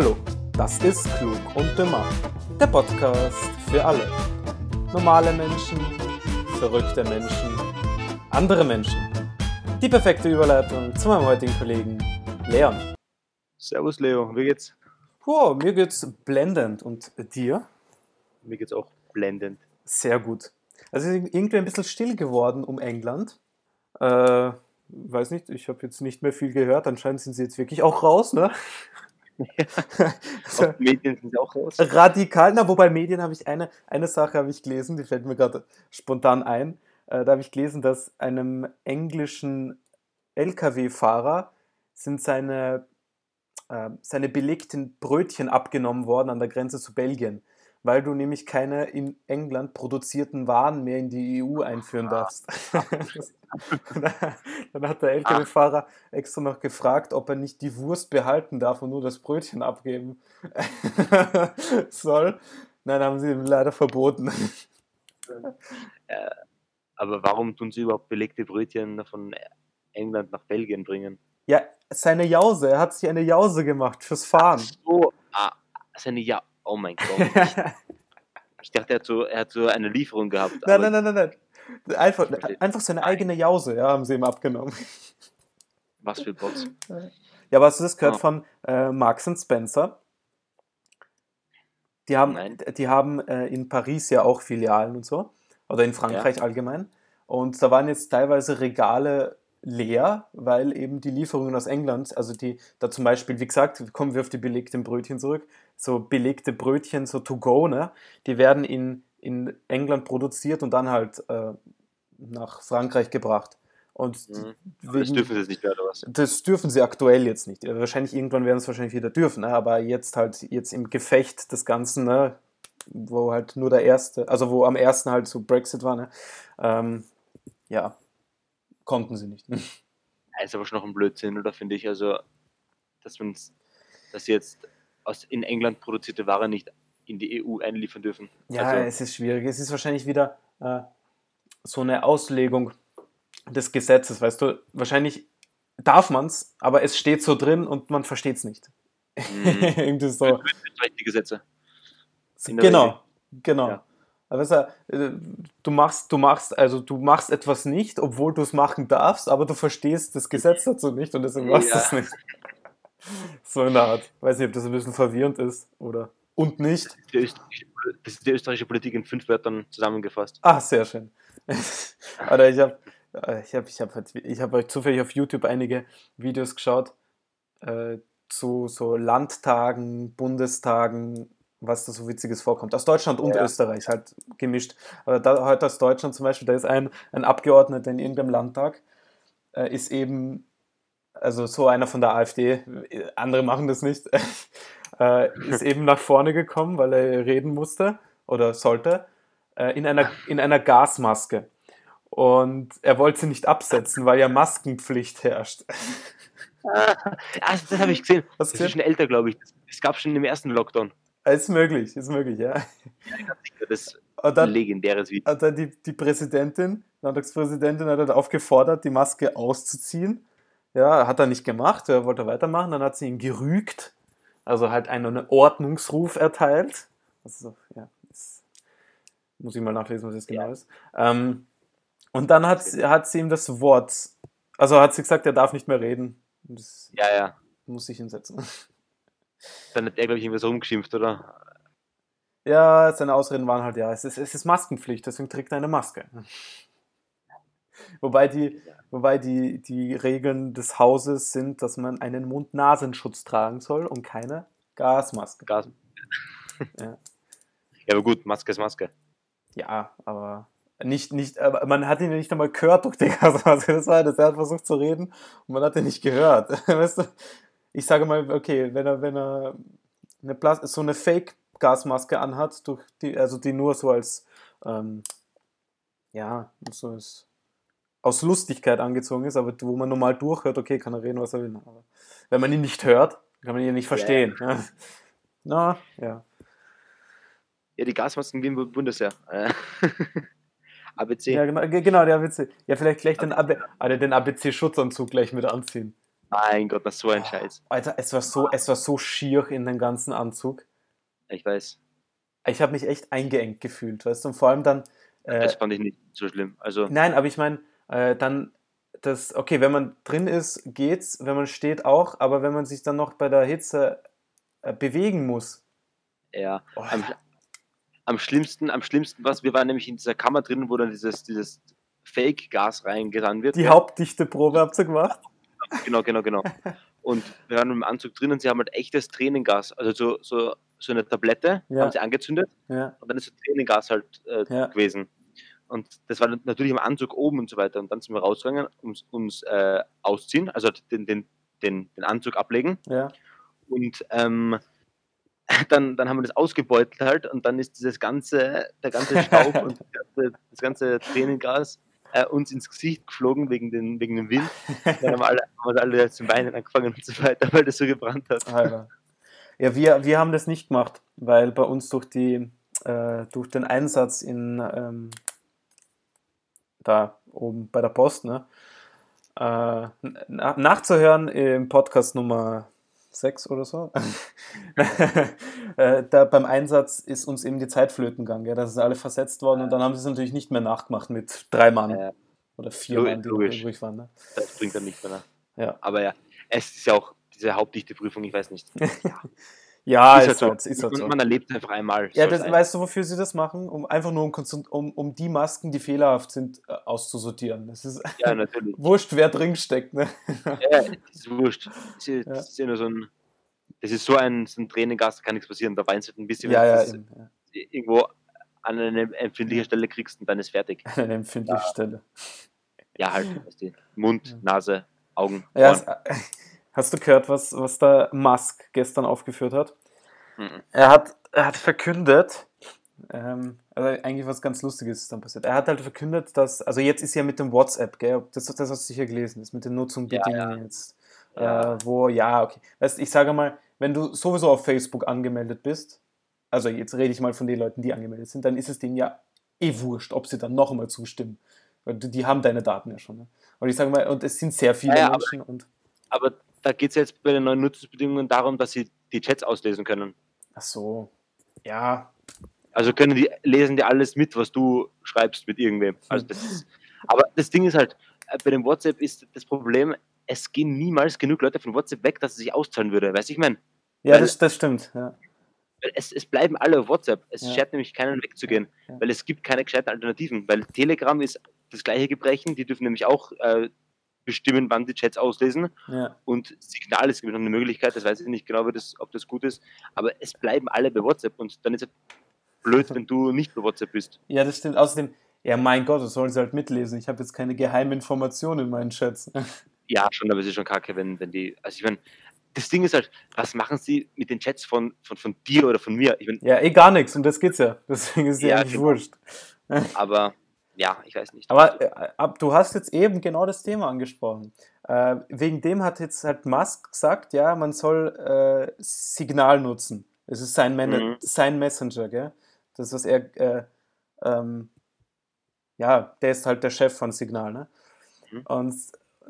Hallo, das ist Klug und Dümmer, der Podcast für alle. Normale Menschen, verrückte Menschen, andere Menschen. Die perfekte Überleitung zu meinem heutigen Kollegen Leon. Servus Leo, wie geht's? Wow, mir geht's blendend und dir? Mir geht's auch blendend. Sehr gut. Also irgendwie ein bisschen still geworden um England. Äh, weiß nicht, ich habe jetzt nicht mehr viel gehört. Anscheinend sind sie jetzt wirklich auch raus, ne? Ja. Medien sind auch raus. Radikal, na, wobei Medien habe ich eine, eine Sache habe ich gelesen, die fällt mir gerade spontan ein. Äh, da habe ich gelesen, dass einem englischen Lkw-Fahrer sind seine, äh, seine belegten Brötchen abgenommen worden an der Grenze zu Belgien, weil du nämlich keine in England produzierten Waren mehr in die EU einführen darfst. Dann hat der Lkw-Fahrer extra noch gefragt, ob er nicht die Wurst behalten darf und nur das Brötchen abgeben soll. Nein, haben sie ihm leider verboten. Äh, aber warum tun sie überhaupt belegte Brötchen von England nach Belgien bringen? Ja, seine Jause. Er hat sich eine Jause gemacht fürs Fahren. So, ah, seine ja. Oh mein Gott. Ich dachte, er hat so, er hat so eine Lieferung gehabt. Nein, nein, nein, nein, nein. Einfach, einfach seine eigene Jause, ja, haben sie ihm abgenommen. Was für Bots. Ja, aber hast du das gehört Ah. von äh, Marks Spencer? Die haben, Nein. die haben äh, in Paris ja auch Filialen und so. Oder in Frankreich allgemein. Und da waren jetzt teilweise Regale leer, weil eben die Lieferungen aus England, also die, da zum Beispiel, wie gesagt, kommen wir auf die belegten Brötchen zurück, so belegte Brötchen, so to go, ne? Die werden in, in England produziert und dann halt äh, nach Frankreich gebracht. Und Mhm. Aber das wegen- dürfen sie jetzt nicht mehr, oder was? das dürfen sie aktuell jetzt nicht. Wahrscheinlich irgendwann werden es wahrscheinlich wieder dürfen, ne? aber jetzt halt jetzt im Gefecht des Ganzen, ne? wo halt nur der erste, also wo am ersten halt so Brexit war, ne? ähm, ja, konnten sie nicht. Ja, ist aber schon noch ein Blödsinn, oder finde ich? Also, dass man dass sie jetzt aus in England produzierte Ware nicht in die EU einliefern dürfen. Ja, also, es ist schwierig. Es ist wahrscheinlich wieder äh, so eine Auslegung des Gesetzes, weißt du, wahrscheinlich darf man es, aber es steht so drin und man versteht es nicht. Mhm. Irgendwie so. Gesetze. Genau, genau. Ja. Weißt du, äh, du machst, du machst, also du machst etwas nicht, obwohl du es machen darfst, aber du verstehst das Gesetz dazu nicht und deswegen machst du Ja. es nicht. So in der Art. Weiß nicht, ob das ein bisschen verwirrend ist oder und nicht. Das ist die österreichische Politik in fünf Wörtern zusammengefasst. Ah, sehr schön. Oder ich habe ich hab, ich hab, halt- ich hab halt zufällig auf YouTube einige Videos geschaut äh, zu so Landtagen, Bundestagen, was da so Witziges vorkommt. Aus Deutschland und Ja. Österreich halt gemischt. Aber da, heute aus Deutschland zum Beispiel, da ist ein, ein Abgeordneter in irgendeinem Landtag, äh, ist eben, also so einer von der AfD, äh, andere machen das nicht, äh, ist eben nach vorne gekommen, weil er reden musste oder sollte, äh, in, einer, in einer Gasmaske. Und er wollte sie nicht absetzen, weil ja Maskenpflicht herrscht. Ah, das, das habe ich gesehen. Das ist schon älter, glaube ich. Es gab schon im ersten Lockdown. Ist möglich, ist möglich, ja. Das ist Und ein dann, legendäres Video. hat dann die, die Präsidentin, Landtagspräsidentin, hat dann aufgefordert, die Maske auszuziehen. Ja, hat er nicht gemacht, er wollte weitermachen, dann hat sie ihn gerügt, also halt einen Ordnungsruf erteilt. Also, ja, das muss ich mal nachlesen, was das genau Ja. ist. Ähm, und dann hat, sie- hat sie ihm das Wort, also hat sie gesagt, er darf nicht mehr reden. Und Das Ja, ja. muss ich hinsetzen. Dann hat er, glaube ich, irgendwas rumgeschimpft, oder? Ja, seine Ausreden waren halt, ja, es ist, es ist Maskenpflicht, deswegen trägt er eine Maske. Wobei die, wobei die, die Regeln des Hauses sind, dass man einen Mund-Nasenschutz tragen soll und keine Gasmaske. Gas. Ja. Ja, aber gut, Maske ist Maske. Ja, aber nicht, nicht, aber man hat ihn nicht einmal gehört durch die Gasmaske. Das war das. Er hat versucht zu reden und man hat ihn nicht gehört. Weißt du? Ich sage mal, okay, wenn er, wenn er eine Plas so eine Fake-Gasmaske anhat, durch die, also die nur so als, ähm, ja, so als, aus Lustigkeit angezogen ist, aber wo man normal durchhört, okay, kann er reden, was er will. Aber wenn man ihn nicht hört, kann man ihn nicht verstehen. Ja. Na, ja. Ja, die Gasmasken wie im Bundesheer. ABC. Ja, genau, ge- genau, der ABC. Ja, vielleicht gleich den, AB, also den ABC-Schutzanzug gleich mit anziehen. Mein Gott, das ist so ein Scheiß. Alter, es war so, es war so schier in dem ganzen Anzug. Ich weiß. Ich habe mich echt eingeengt gefühlt, weißt du, und vor allem dann, äh, Das fand ich nicht so schlimm. Also, nein, aber ich meine, äh, dann, das, okay, wenn man drin ist, geht's, wenn man steht auch, aber wenn man sich dann noch bei der Hitze äh, bewegen muss, ja. oh, Am, am schlimmsten, am schlimmsten was, wir waren nämlich in dieser Kammer drin, wo dann dieses, dieses Fake-Gas reingerannt wird. die gell? Hauptdichteprobe habt ihr gemacht? Genau, genau, genau. Und wir waren dem Anzug drin und sie haben halt echtes Tränengas, also so, so, so eine Tablette, Ja. haben sie angezündet Ja, und dann ist so Tränengas halt äh, Ja. gewesen. Und das war natürlich im Anzug oben und so weiter. Und dann sind wir rausgegangen, uns, uns äh, ausziehen, also den, den, den, den Anzug ablegen. ja. Und ähm, dann, dann haben wir das ausgebeutelt halt und dann ist dieses ganze, der ganze Staub und das ganze, das ganze Tränengas äh, uns ins Gesicht geflogen wegen, den, wegen dem Wind. Dann haben alle, haben alle zum Weinen angefangen und so weiter, weil das so gebrannt hat. Alter. Ja, wir, wir haben das nicht gemacht, weil bei uns durch, die, äh, durch den Einsatz in ähm, da oben bei der Post, ne, äh, na, nachzuhören im Podcast Nummer 6 oder so, äh, da beim Einsatz ist uns eben die Zeit flöten gegangen, ja, da sind alle versetzt worden und dann haben sie es natürlich nicht mehr nachgemacht mit drei Mann Äh, oder vier Mann, die logisch. übrig waren. Ne? das bringt dann nichts mehr. Ja. Aber ja, es ist ja auch diese hauptdichte Prüfung, ich weiß nicht. Ja, ist ist, halt halt, so. ist halt Und so. Man erlebt einfach einmal. Ja, das, weißt du, wofür sie das machen? Um einfach nur um, um, um die Masken, die fehlerhaft sind, äh, auszusortieren. Es ist ja, natürlich. wurscht, wer drin steckt. Ne? Ja, ja, das ist wurscht. Das ist, Ja. das ist ja nur so ein. Das ist so ein, so ein Tränengas, da kann nichts passieren. Da weinst du halt ein bisschen, Ja, wenn ja, du das eben, ja. irgendwo an eine empfindliche Stelle kriegst und dann ist fertig. An einer empfindlichen Stelle. Ja, halt, weißt du, Mund, Nase, Augen, Ja, Ohren. es- hast du gehört, was, was der Musk gestern aufgeführt hat? Mhm. Er hat, er hat verkündet, ähm, also eigentlich was ganz Lustiges ist dann passiert. Er hat halt verkündet, dass, also jetzt ist ja mit dem WhatsApp, gell, das, das hast du sicher gelesen, das mit den Nutzungsbedingungen jetzt. Ja. Äh, wo, ja, okay. Weißt ich sage mal, wenn du sowieso auf Facebook angemeldet bist, also jetzt rede ich mal von den Leuten, die angemeldet sind, dann ist es denen ja eh wurscht, ob sie dann noch einmal zustimmen. Weil die haben deine Daten ja schon. Ne? Und ich sage mal, und es sind sehr viele Ja, ja, aber- Menschen und. Aber da geht es jetzt bei den neuen Nutzungsbedingungen darum, dass sie die Chats auslesen können. Ach so. Ja, Also können die, lesen die alles mit, was du schreibst mit irgendwem. Also das ist, aber das Ding ist halt, äh, bei dem WhatsApp ist das Problem, es gehen niemals genug Leute von WhatsApp weg, dass es sich auszahlen würde. Weißt du, ich meine, ja Weil- das, das stimmt. Ja. es, es bleiben alle auf WhatsApp. Es Ja. schert nämlich keinen wegzugehen, Ja. weil es gibt keine gescheiten Alternativen. Weil Telegram ist das gleiche Gebrechen, die dürfen nämlich auch äh, bestimmen, wann die Chats auslesen. Ja. Und Signal ist noch eine Möglichkeit, das weiß ich nicht genau, ob das gut ist, aber es bleiben alle bei WhatsApp und dann ist es blöd, wenn du nicht bei WhatsApp bist. ja, das stimmt. Außerdem, ja, mein Gott, das sollen sie halt mitlesen. Ich habe jetzt keine geheimen Informationen in meinen Chats. Ja, schon, aber es ist schon kacke, wenn, wenn die, also ich meine, das Ding ist halt, was machen sie mit den Chats von, von, von dir oder von mir? Ich meine, Ja, eh gar nichts. Und das geht's ja. Deswegen ist ja Ja, eigentlich genau. wurscht. aber ja, ich weiß nicht. Aber äh, ab, du hast jetzt eben genau das Thema angesprochen. Äh, wegen dem hat jetzt halt Musk gesagt, ja, man soll äh, Signal nutzen. Es ist sein, Man Mhm. sein Messenger, gell? Das, was er, äh, ähm, ja, der ist halt der Chef von Signal, ne? Mhm. Und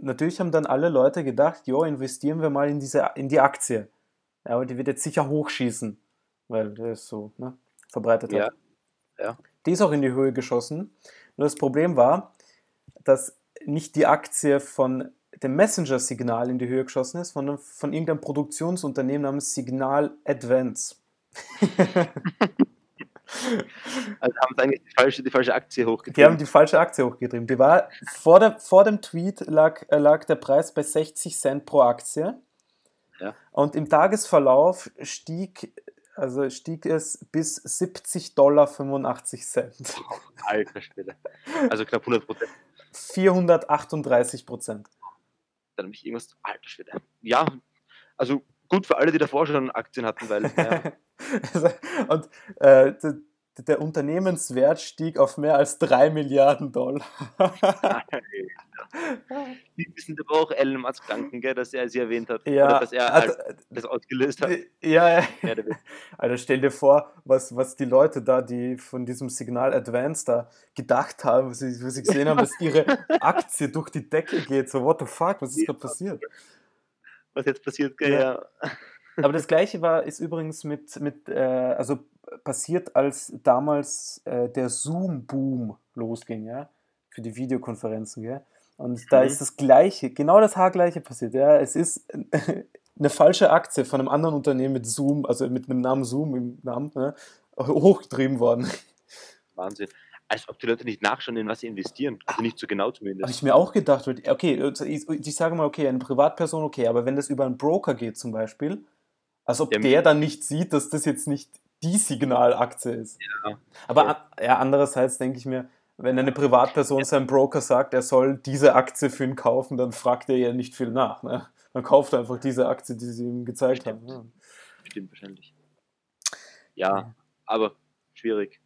natürlich haben dann alle Leute gedacht, jo, investieren wir mal in diese, in die Aktie. Ja, aber die wird jetzt sicher hochschießen, weil der ist so, ne, verbreitet hat. Ja, ja. Die ist auch in die Höhe geschossen. Nur das Problem war, dass nicht die Aktie von dem Messenger-Signal in die Höhe geschossen ist, sondern von irgendeinem Produktionsunternehmen namens Signal Advance. Also haben sie eigentlich die falsche, die falsche Aktie Die haben hochgetrieben. die falsche Aktie hochgetrieben. Die war vor, der, vor dem Tweet lag, äh, lag der Preis bei 60 Cent pro Aktie. Ja. Und im Tagesverlauf stieg, also stieg es bis 70,85 Dollar. Alter Schwede. Also knapp 100 Prozent. 438 Prozent. Dann habe ich irgendwas, alter Schwede. Ja, also gut für alle, die davor schon Aktien hatten, weil ja, Also, Und äh, der, Unternehmenswert stieg auf mehr als 3 Milliarden Dollar. die wissen aber auch Elon Musk danken, gell, dass er sie erwähnt hat. ja, Oder dass er also, halt das ausgelöst hat. ja, ja. Ja, wird- Alter, stell dir vor, was, was die Leute da, die von diesem Signal Advance da gedacht haben, was sie, was sie gesehen haben, dass ihre Aktie durch die Decke geht. So, what the fuck, was ist gerade passiert? was jetzt passiert. gell, Ja. Ja. Aber das gleiche war, ist übrigens mit, mit äh, also passiert, als damals äh, der Zoom-Boom losging, ja, für die Videokonferenzen, gell? Und da Mhm. ist das gleiche, genau das Haargleiche passiert, ja. Es ist eine falsche Aktie von einem anderen Unternehmen mit Zoom, also mit einem Namen Zoom im Namen, ne, hochgetrieben worden. Wahnsinn. Als ob die Leute nicht nachschauen, in was sie investieren. Also nicht so genau Habe zumindest. ich mir auch gedacht, okay, ich, ich sage mal, okay, eine Privatperson, okay, aber wenn das über einen Broker geht zum Beispiel, als ob Ja, der dann nicht sieht, dass das jetzt nicht die Signalaktie ist. Ja. Aber Ja. an- ja, andererseits denke ich mir, wenn eine Privatperson seinem Broker sagt, er soll diese Aktie für ihn kaufen, dann fragt er ja nicht viel nach. Ne? Dann kauft er einfach diese Aktie, die sie ihm gezeigt haben. Stimmt. Ja. Stimmt wahrscheinlich. Ja, aber schwierig.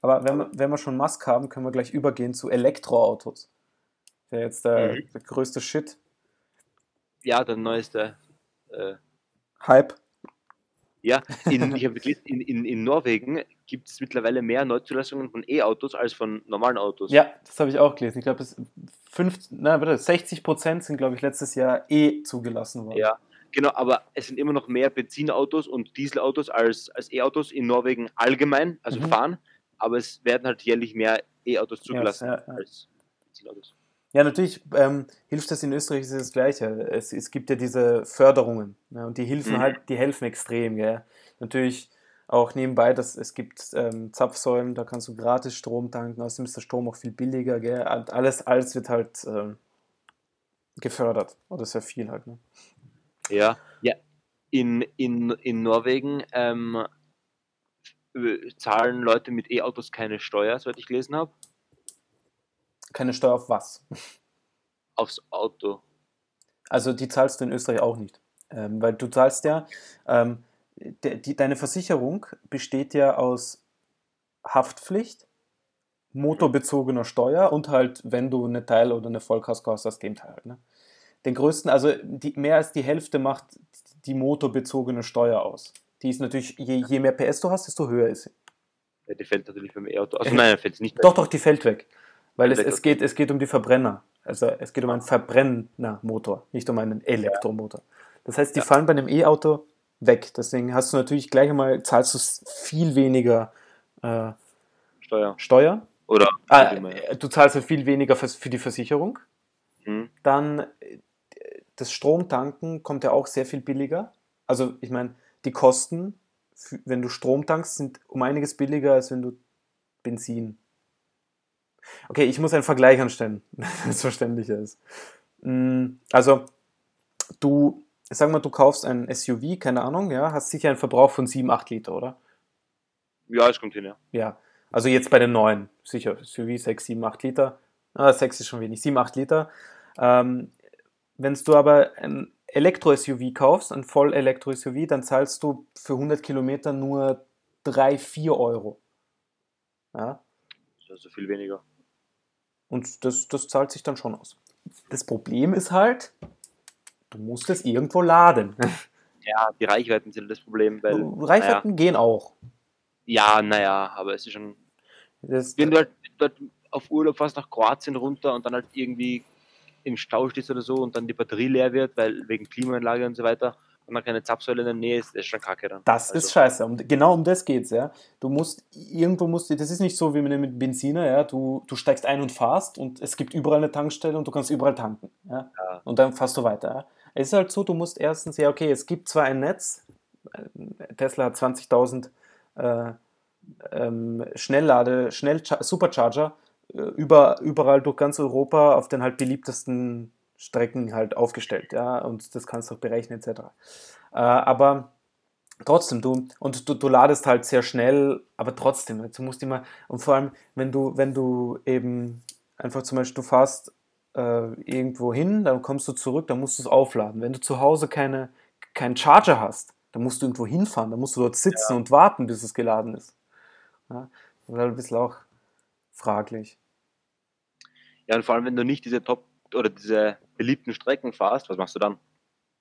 Aber wenn wir, wenn wir schon Musk haben, können wir gleich übergehen zu Elektroautos. Wäre jetzt der, Mhm. der größte Shit. Ja, der neueste. Äh, Hype. Ja, in, ich habe gelesen, in, in, in Norwegen gibt es mittlerweile mehr Neuzulassungen von E-Autos als von normalen Autos. Ja, das habe ich auch gelesen. Ich glaube, es 50, na, warte, 60 Prozent sind, glaube ich, letztes Jahr eh zugelassen worden. Ja, genau, aber es sind immer noch mehr Benzinautos und Dieselautos als, als E-Autos in Norwegen allgemein, also Mhm. fahren, aber es werden halt jährlich mehr E-Autos zugelassen ja, ja. als Benzinautos. Ja, natürlich ähm, hilft das in Österreich ist das Gleiche. Es, es gibt ja diese Förderungen ne, und die helfen Mhm. halt, die helfen extrem, gell. Natürlich auch nebenbei, dass es gibt ähm, Zapfsäulen, da kannst du gratis Strom tanken, außerdem ist der Strom auch viel billiger, gell. Alles, alles wird halt ähm, gefördert. Oder sehr viel halt, ne? Ja, ja. In, in, in Norwegen ähm, äh, zahlen Leute mit E-Autos keine Steuer, soweit ich gelesen habe, Keine Steuer auf was? aufs Auto. Also die zahlst du in Österreich auch nicht. Ähm, weil du zahlst ja, ähm, de, die, deine Versicherung besteht ja aus Haftpflicht, motorbezogener Steuer und halt, wenn du eine Teil- oder eine Vollkasko hast, aus dem Teil halt. Ne? Den größten, also die, mehr als die Hälfte macht die motorbezogene Steuer aus. Die ist natürlich, je, je mehr PS du hast, desto höher ist sie. Ja, die fällt natürlich beim E-Auto. Also nein, fällt nicht. Doch, doch, die fällt weg. Weil es, es, geht, es geht um die Verbrenner. Also es geht um einen Verbrennermotor, nicht um einen Elektromotor. Das heißt, die Ja. fallen bei einem E-Auto weg. Deswegen hast du natürlich gleich einmal, zahlst du viel weniger äh, Steuer. Steuer. Oder Ah, ja. du zahlst halt viel weniger für, für die Versicherung. Hm. Dann das Stromtanken kommt ja auch sehr viel billiger. Also ich meine, die Kosten, wenn du Strom tankst, sind um einiges billiger, als wenn du Benzin. Okay, ich muss einen Vergleich anstellen, dass es verständlicher ist. Mm, Also, du, sag mal, du kaufst ein SUV, keine Ahnung, ja, hast sicher einen Verbrauch von 7, 8 Liter, oder? Ja, es kommt hin, ja. Ja, also jetzt bei den neuen, sicher, SUV 6, 7, 8 Liter. Ah, 6 ist schon wenig, 7, 8 Liter. Ähm, Wenn du aber ein Elektro-SUV kaufst, ein Voll-Elektro-SUV, dann zahlst du für 100 Kilometer nur 3, 4 Euro. Ja, Also viel weniger. Und das, das zahlt sich dann schon aus. Das Problem ist halt, du musst es irgendwo laden. Ja, die Reichweiten sind das Problem, weil. Reichweiten gehen auch. Ja, naja, aber es ist schon. Das, Wenn du halt dort auf Urlaub fährst nach Kroatien runter und dann halt irgendwie im Stau stehst oder so und dann die Batterie leer wird, weil wegen Klimaanlage und so weiter und dann keine Zapfsäule in der Nähe ist, das ist schon kacke dann. Das Also, ist scheiße. Um, genau um das geht's, ja. Du musst irgendwo musst du, das ist nicht so wie mit mit Benziner, ja. Du, du steigst ein und fahrst und es gibt überall eine Tankstelle und du kannst überall tanken, ja. Ja. Und dann fährst du weiter. Ja? Es ist halt so, du musst erstens, ja, okay, es gibt zwar ein Netz, äh, Tesla hat 20.000 äh, ähm, Schnelllade, Schnell Supercharger äh, über, überall durch ganz Europa auf den halt beliebtesten Strecken halt aufgestellt, ja, und das kannst du auch berechnen etc. Äh, aber trotzdem, du, und du, du ladest halt sehr schnell, aber trotzdem, du musst immer, und vor allem, wenn du, wenn du eben einfach zum Beispiel, du fährst äh, irgendwo hin, dann kommst du zurück, dann musst du es aufladen. Wenn du zu Hause keine, keinen Charger hast, dann musst du irgendwo hinfahren, dann musst du dort sitzen und warten, bis es geladen ist. Ja, das ist halt ein bisschen auch fraglich. Ja, und vor allem, wenn du nicht diese Top- oder diese beliebten Strecken fährst, was machst du dann?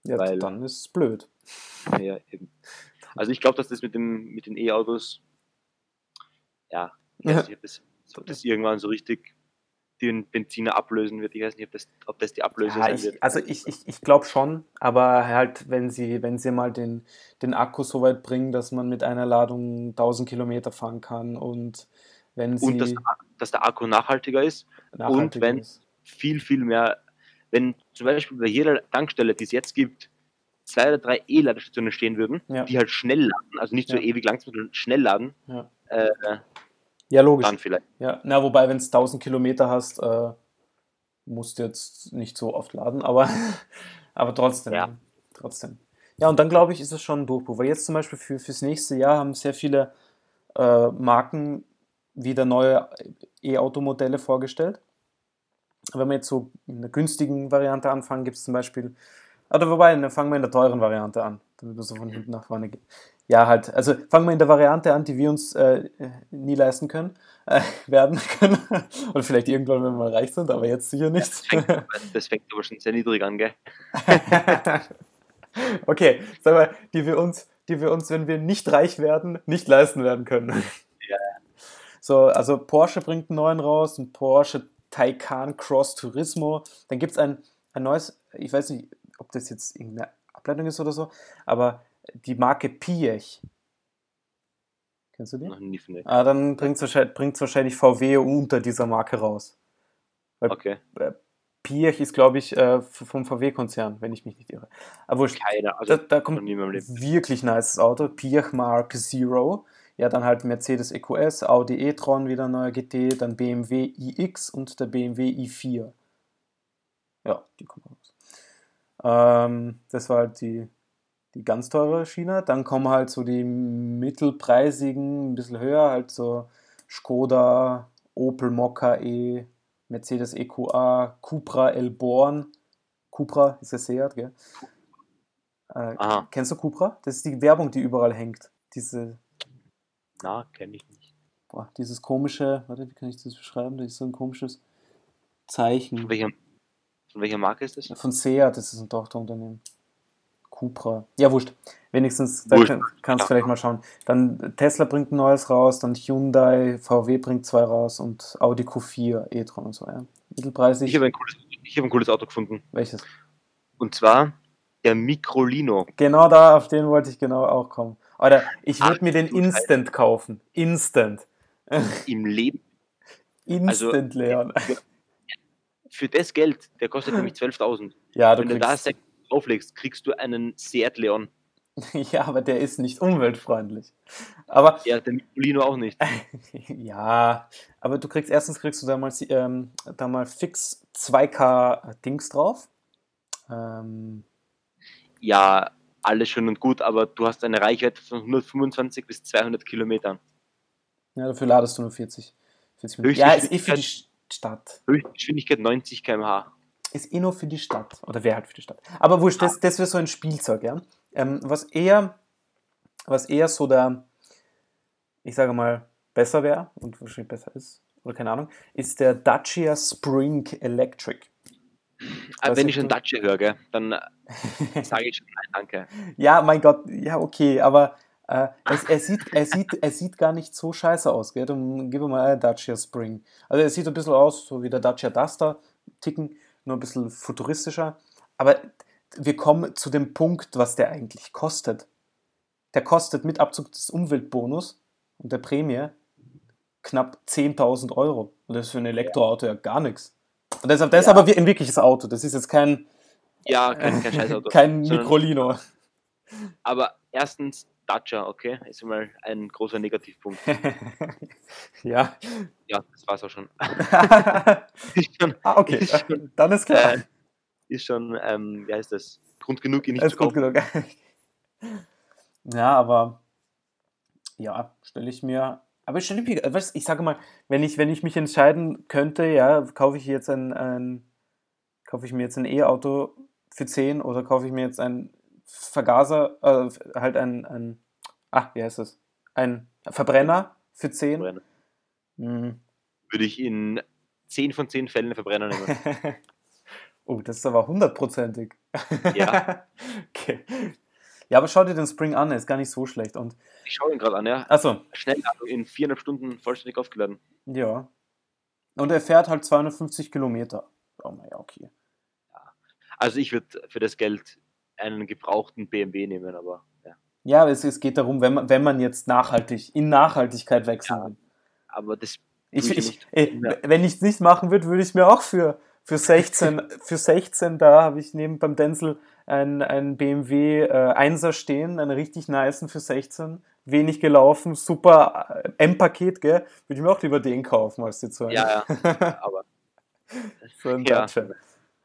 Ja, Weil- dann ist es blöd. Ja, eben. Also ich glaube, dass das mit, dem, mit den E-Autos, ja, ich weiß nicht, ob das, ob das irgendwann so richtig den Benziner ablösen wird. Ich weiß nicht, ob das, ob das die Ablöse Ja, sein ich, wird. also ich, ich, ich glaube schon, aber halt, wenn sie, wenn sie mal den, den Akku so weit bringen, dass man mit einer Ladung 1000 Kilometer fahren kann und wenn sie Und dass, dass der Akku nachhaltiger ist, nachhaltig wenn- ist. viel, viel mehr, wenn zum Beispiel bei jeder Tankstelle, die es jetzt gibt, zwei oder drei E-Ladestationen stehen würden, Ja. die halt schnell laden, also nicht so Ja. ewig langsam, sondern schnell laden, Ja. äh, Ja, logisch. dann vielleicht. Ja, na, wobei, wenn es 1000 Kilometer hast, äh, musst du jetzt nicht so oft laden, aber, aber trotzdem. Ja. trotzdem. Ja, und dann glaube ich, ist es schon ein Durchbruch, weil jetzt zum Beispiel für, fürs nächste Jahr haben sehr viele äh, Marken wieder neue E-Auto-Modelle vorgestellt. Wenn wir jetzt so in der günstigen Variante anfangen, gibt es zum Beispiel, oder wobei, dann fangen wir in der teuren Variante an, damit wir so von hinten nach vorne gehen. Ja, halt, also fangen wir in der Variante an, die wir uns äh, nie leisten können, äh, werden können. Oder vielleicht irgendwann, wenn wir mal reich sind, aber jetzt sicher nicht. Das fängt, das fängt aber schon sehr niedrig an, gell? okay, sag mal, die wir uns, die wir uns, wenn wir nicht reich werden, nicht leisten werden können. Ja. So, also Porsche bringt einen neuen raus, ein Porsche Taycan Cross Turismo. Dann gibt es ein, ein neues, ich weiß nicht, ob das jetzt irgendeine Ableitung ist oder so, aber die Marke Piech. Kennst du die? Noch nie von Ah, dann bringt es wahrscheinlich, bringt's wahrscheinlich VW unter dieser Marke raus. Okay, Piech ist, glaube ich, äh, vom VW-Konzern, wenn ich mich nicht irre. Aber wurscht. keine, also Da, da kommt wirklich nices Auto. Piech Mark Zero. Ja, dann halt Mercedes EQS, Audi e-tron, wieder neuer GT, dann BMW iX und der BMW i4. Ja, die kommen raus. Ähm, das war halt die, die ganz teure Schiene. Dann kommen halt so die mittelpreisigen, ein bisschen höher, halt so Skoda, Opel Mokka E, Mercedes EQA, Cupra Elborn. Cupra ist ja Seat, gell? Äh, Kennst du Cupra? Das ist die Werbung, die überall hängt. Diese, na, kenne ich nicht. boah, dieses komische, warte, wie kann ich das beschreiben? Das ist so ein komisches Zeichen. Von welcher, von welcher Marke ist das? Von Seat, das ist ein Tochterunternehmen. Cupra. Ja, wurscht. Wenigstens, da Wurscht. kann, kannst du Ja. vielleicht mal schauen. Dann Tesla bringt ein neues raus, dann Hyundai, VW bringt zwei raus und Audi Q4, e-tron und so, ja. Mittelpreisig. Ich habe ein, cooles- ich hab ein cooles Auto gefunden. Welches? Und zwar der Microlino. Genau da, auf den wollte ich genau auch kommen. Oder ich würde mir den. Instant kaufen. Instant. Im Leben. Instant, Leon. Für das Geld, der kostet nämlich 12.000. Ja, du Wenn du da sechs auflegst, kriegst du einen Seat Leon. ja, aber der ist nicht umweltfreundlich. Aber Ja, der Microlino auch nicht. ja, aber du kriegst erstens kriegst du da mal, ähm, da mal fix 2K Dings drauf. Ähm, Ja, alles schön und gut, aber du hast eine Reichweite von 125 bis 200 Kilometern. ja, dafür ladest du nur 40, 40 Minuten. Ja, ist eh für die Stadt. Höchstgeschwindigkeit 90 km/h. Ist eh nur für die Stadt. Oder wäre halt für die Stadt. Aber wurscht, das, das wäre so ein Spielzeug, ja. Ähm, was eher, was eher so der, ich sage mal, besser wäre und wahrscheinlich besser ist, oder keine Ahnung, ist der Dacia Spring Electric. Aber Weiß wenn ich schon Dacia höre, gell, dann sage ich schon nein, danke. Ja, mein Gott, ja, okay, aber äh, es, er, sieht, er, sieht, er sieht gar nicht so scheiße aus, gell? Dann gib mir mal einen Dacia Spring. Also er sieht ein bisschen aus, so wie der Dacia Duster, Ticken, nur ein bisschen futuristischer. Aber wir kommen zu dem Punkt, was der eigentlich kostet. Der kostet mit Abzug des Umweltbonus und der Prämie knapp 10.000 Euro. Und das ist für ein Elektroauto ja gar nichts. Und deshalb, das ist Ja. aber wie- ein wirkliches Auto. Das ist jetzt kein, Ja, kein, kein Scheißauto. kein Microlino. Aber erstens Dacia, okay, ist mal ein großer Negativpunkt. ja. Ja, das war's auch schon. ah, ist schon, okay. Ist schon, Dann ist klar. äh, ist schon ähm, wie heißt das? Grund genug, ihn nicht ist zu kaufen. genug. ja, aber ja, stelle ich mir. Aber ich mir, was, ich sage mal, wenn ich, wenn ich mich entscheiden könnte, ja, kaufe ich jetzt ein, ein kaufe ich mir jetzt ein E-Auto für 10 oder kaufe ich mir jetzt ein Vergaser, äh, halt ein, ein, ach, wie heißt das? Ein Verbrenner für 10? Verbrenner. Hm. Würde ich in 10 von 10 Fällen einen Verbrenner nehmen. oh, das ist aber hundertprozentig. Ja. okay. Ja, aber schau dir den Spring an, er ist gar nicht so schlecht. Und Ich schaue ihn gerade an, ja. achso, Schnellladung in viereinhalb Stunden vollständig aufgeladen. ja. Und er fährt halt 250 Kilometer. Oh, naja, okay. Also ich würde für das Geld einen gebrauchten BMW nehmen, aber ja. Ja, es, es geht darum, wenn man, wenn man jetzt nachhaltig, in Nachhaltigkeit wechseln Ja. will. Aber das Ich, ich ich, nicht. äh, Ja. Wenn ich es nicht machen würde, würde ich mir auch für, für 16, für 16 da habe ich neben beim Denzel ein, ein BMW äh, 1er stehen, einen richtig nicen für 16, wenig gelaufen, super äh, M-Paket, gell? Würde ich mir auch lieber den kaufen als die zwei. ja, ja, aber so ein Ja. Dacia.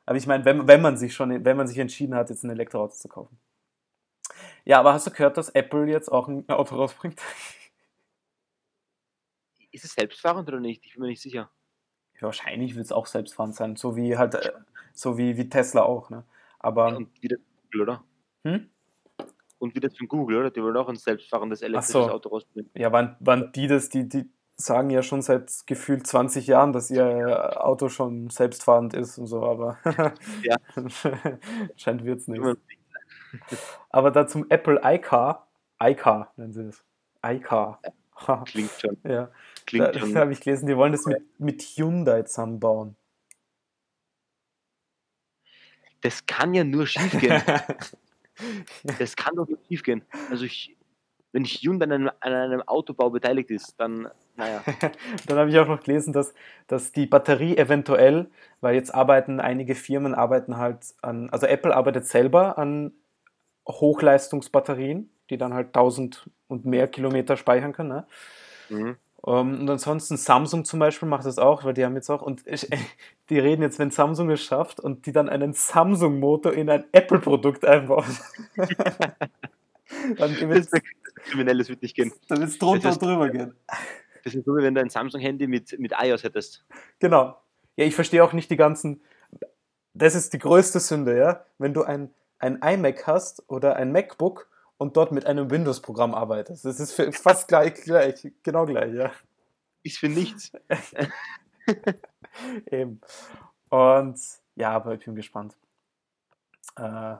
Aber ich meine, wenn, wenn man sich schon, wenn man sich entschieden hat, jetzt ein Elektroauto zu kaufen. Ja, aber hast du gehört, dass Apple jetzt auch ein Auto rausbringt? ist es selbstfahrend oder nicht? Ich bin mir nicht sicher. Ja, wahrscheinlich wird es auch selbstfahrend sein, so wie halt, äh, so wie, wie Tesla auch, ne? Aber, Und wieder Google, oder? hm? Und wieder von Google, oder? Die wollen auch ein selbstfahrendes elektrisches so. Auto rausbringen. Ja, waren, waren die das, die, die sagen ja schon seit gefühlt 20 Jahren, dass ihr Auto schon selbstfahrend ist und so, aber Ja. scheint wird's nicht. Aber da zum Apple iCar, iCar nennen sie das. iCar. Klingt schon. ja, da, Klingt da schon. habe ich gelesen, die wollen das mit, mit Hyundai zusammenbauen. Das kann ja nur schief gehen. Das kann doch nur schief gehen. Also ich, wenn Hyundai an einem, an einem Autobau beteiligt ist, dann, naja. Dann habe ich auch noch gelesen, dass, dass die Batterie eventuell, weil jetzt arbeiten einige Firmen arbeiten halt an, also Apple arbeitet selber an Hochleistungsbatterien, die dann halt 1000 und mehr Kilometer speichern können. Ne? Mhm. Ähm, und ansonsten Samsung zum Beispiel macht das auch, weil die haben jetzt auch, und ich, die reden jetzt, wenn Samsung es schafft und die dann einen Samsung-Motor in ein Apple-Produkt einbauen. dann wird Das ist kriminell, das wird nicht gehen. es drunter und drüber gehen. Das ist so, wie wenn du ein Samsung-Handy mit, mit iOS hättest. Genau. Ja, ich verstehe auch nicht die ganzen. Das ist die größte Sünde, ja. Wenn du ein, ein iMac hast oder ein MacBook und dort mit einem Windows-Programm arbeitest. Das ist fast gleich, gleich, genau gleich, ja. Ist für nichts. Eben. Und ja, aber ich bin gespannt. Äh,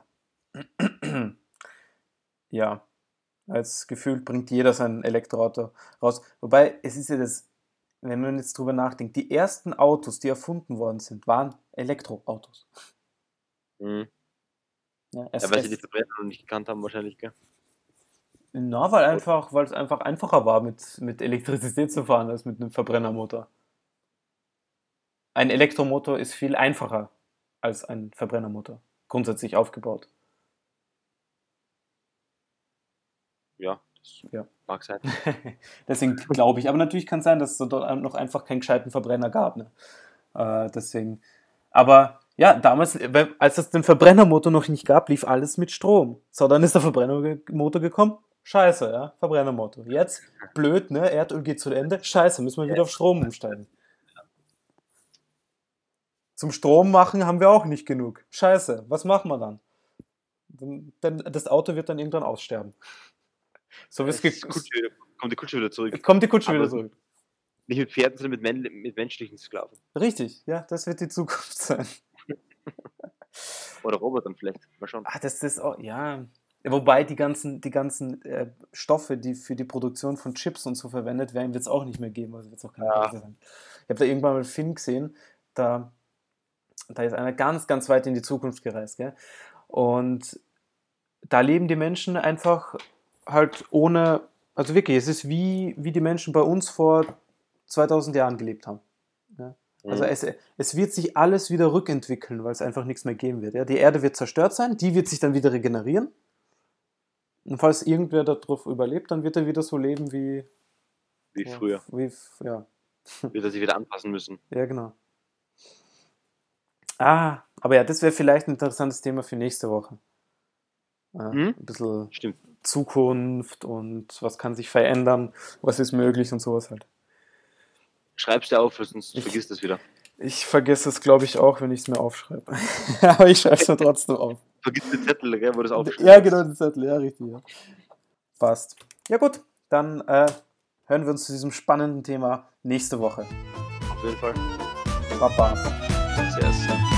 ja, als Gefühl bringt jeder sein Elektroauto raus. Wobei, es ist ja das, wenn man jetzt drüber nachdenkt, die ersten Autos, die erfunden worden sind, waren Elektroautos. Mhm. Ja, Ja, es, weil sie die Verbrenner noch nicht gekannt haben, wahrscheinlich, gell? na, weil einfach, weil es einfach einfacher war, mit, mit Elektrizität zu fahren, als mit einem Verbrennermotor. Ein Elektromotor ist viel einfacher als ein Verbrennermotor, grundsätzlich aufgebaut. Ja, das Ja. mag sein. deswegen glaube ich. Aber natürlich kann es sein, dass es dort noch einfach keinen gescheiten Verbrenner gab. Ne? Äh, deswegen. Aber ja, damals, wenn- als es den Verbrennermotor noch nicht gab, lief alles mit Strom. So, dann ist der Verbrennermotor gekommen. Scheiße, ja, Verbrennermotor. Jetzt, blöd, ne? Erdöl geht zu Ende. Scheiße, müssen wir wieder auf Strom umsteigen. Zum Strom machen haben wir auch nicht genug. Scheiße, was machen wir dann? Dann das Auto wird dann irgendwann aussterben. So wie es Es ge- ist Kutsche wieder, kommt die Kutsche wieder zurück. Kommt die Kutsche Aber- wieder zurück. Nicht mit Pferden, sondern mit, mit menschlichen Sklaven. Richtig, ja, das wird die Zukunft sein. Oder Robotern vielleicht. Mal schauen. Ah, das ist auch, ja. Wobei die ganzen, die ganzen äh, Stoffe, die für die Produktion von Chips und so verwendet werden, wird es auch nicht mehr geben. Also wird's auch keine Ja. Sein. Ich habe da irgendwann mal einen Film gesehen, da, da ist einer ganz, ganz weit in die Zukunft gereist. Gell? Und da leben die Menschen einfach halt ohne, also wirklich, es ist wie, wie die Menschen bei uns vor 2000 Jahren gelebt haben. Also Mhm. es, es wird sich alles wieder rückentwickeln, weil es einfach nichts mehr geben wird. Ja? Die Erde wird zerstört sein, die wird sich dann wieder regenerieren. Und falls irgendwer darauf überlebt, dann wird er wieder so leben wie, Wie früher. wie ja, Wird er sich wieder anpassen müssen. ja, genau. Ah, aber ja, das wäre vielleicht ein interessantes Thema für nächste Woche. Äh, Mhm. Ein bisschen Stimmt. Zukunft und was kann sich verändern, was ist möglich und sowas halt. Schreib's dir auf, sonst Ich- vergisst es wieder. Ich vergesse es, glaube ich, auch, wenn ich es mir aufschreibe. aber ich schreibe es mir trotzdem auf. Vergiss den Zettel, gell, wo das aufschreibst. Ja, genau, den Zettel, ja, richtig. Ja. Passt. Ja, gut, dann äh, hören wir uns zu diesem spannenden Thema nächste Woche. Auf jeden Fall. Baba. Sehr.